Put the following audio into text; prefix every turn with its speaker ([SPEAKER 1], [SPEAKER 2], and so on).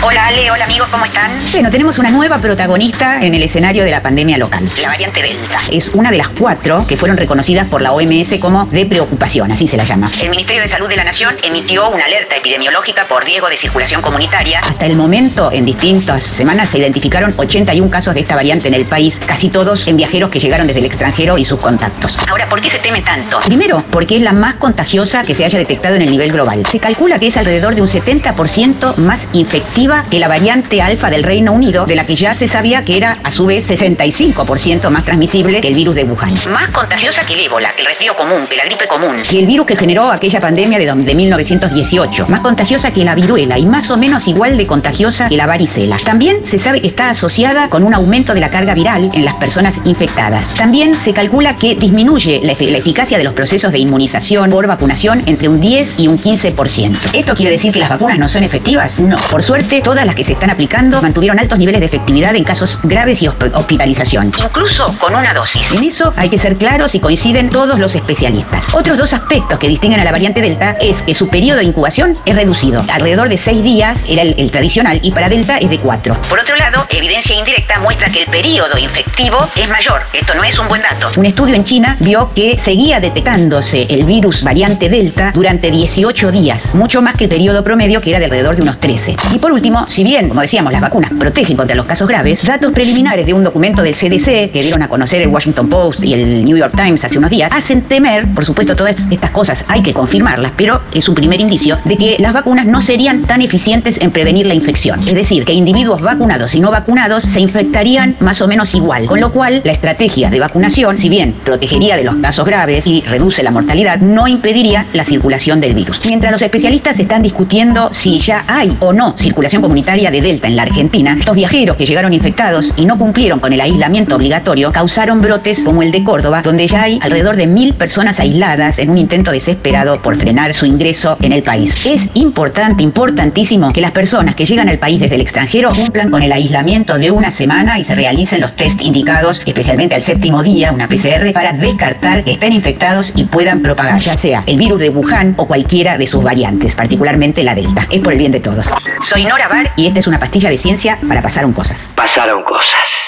[SPEAKER 1] Hola Ale, hola amigos, ¿cómo están?
[SPEAKER 2] Bueno, tenemos una nueva protagonista en el escenario de la pandemia local.
[SPEAKER 1] La variante Delta.
[SPEAKER 2] Es una de las cuatro que fueron reconocidas por la OMS como de preocupación, así se la llama.
[SPEAKER 1] El Ministerio de Salud de la Nación emitió una alerta epidemiológica por riesgo de circulación comunitaria.
[SPEAKER 2] Hasta el momento, en distintas semanas, se identificaron 81 casos de esta variante en el país, casi todos en viajeros que llegaron desde el extranjero y sus contactos.
[SPEAKER 1] Ahora, ¿por qué se teme tanto?
[SPEAKER 2] Primero, porque es la más contagiosa que se haya detectado en el nivel global. Se calcula que es alrededor de un 70% más infectiva que la variante alfa del Reino Unido, de la que ya se sabía que era a su vez 65% más transmisible que el virus de Wuhan.
[SPEAKER 1] Más contagiosa que el ébola, que el resfrío común, que la gripe común.
[SPEAKER 2] Y el virus que generó aquella pandemia de, de 1918. Más contagiosa que la viruela y más o menos igual de contagiosa que la varicela. También se sabe que está asociada con un aumento de la carga viral en las personas infectadas. También se calcula que disminuye la eficacia de los procesos de inmunización por vacunación entre un 10 y un 15%. ¿Esto quiere decir que las vacunas no son efectivas? No. Por suerte, todas las que se están aplicando mantuvieron altos niveles de efectividad en casos graves y hosp- hospitalización.
[SPEAKER 1] Incluso con una dosis.
[SPEAKER 2] En eso hay que ser claros y coinciden todos los especialistas. Otros dos aspectos que distinguen a la variante Delta es que su periodo de incubación es reducido. Alrededor de seis días era el, el tradicional y para Delta es de cuatro.
[SPEAKER 1] Por otro lado, evidencia indirecta muestra que el periodo infectivo es mayor. Esto no es un buen dato.
[SPEAKER 2] Un estudio en China vio que seguía detectándose el virus variante Delta durante 18 días, mucho más que el periodo promedio que era de alrededor de unos 13. Y por último, si bien, como decíamos, las vacunas protegen contra los casos graves, datos preliminares de un documento del CDC que dieron a conocer el Washington Post y el New York Times hace unos días, hacen temer, por supuesto, todas estas cosas hay que confirmarlas, pero es un primer indicio de que las vacunas no serían tan eficientes en prevenir la infección. Es decir, que individuos vacunados y no vacunados se infectarían más o menos igual, con lo cual la estrategia de vacunación, si bien protegería de los casos graves y reduce la mortalidad, no impediría la circulación del virus. Mientras los especialistas están discutiendo si ya hay o no circulación comunitaria de Delta en la Argentina, estos viajeros que llegaron infectados y no cumplieron con el aislamiento obligatorio causaron brotes como el de Córdoba, donde ya hay alrededor de mil personas aisladas en un intento desesperado por frenar su ingreso en el país. Es importante, importantísimo que las personas que llegan al país desde el extranjero cumplan con el aislamiento de una semana y se realicen los test indicados, especialmente al séptimo día, una PCR, para descartar que estén infectados y puedan propagar, ya sea el virus de Wuhan o cualquiera de sus variantes, particularmente la Delta. Es por el bien de todos.
[SPEAKER 1] Soy Nora Bar
[SPEAKER 2] Y esta es una pastilla de ciencia para pasar un cosas.
[SPEAKER 3] Pasaron cosas.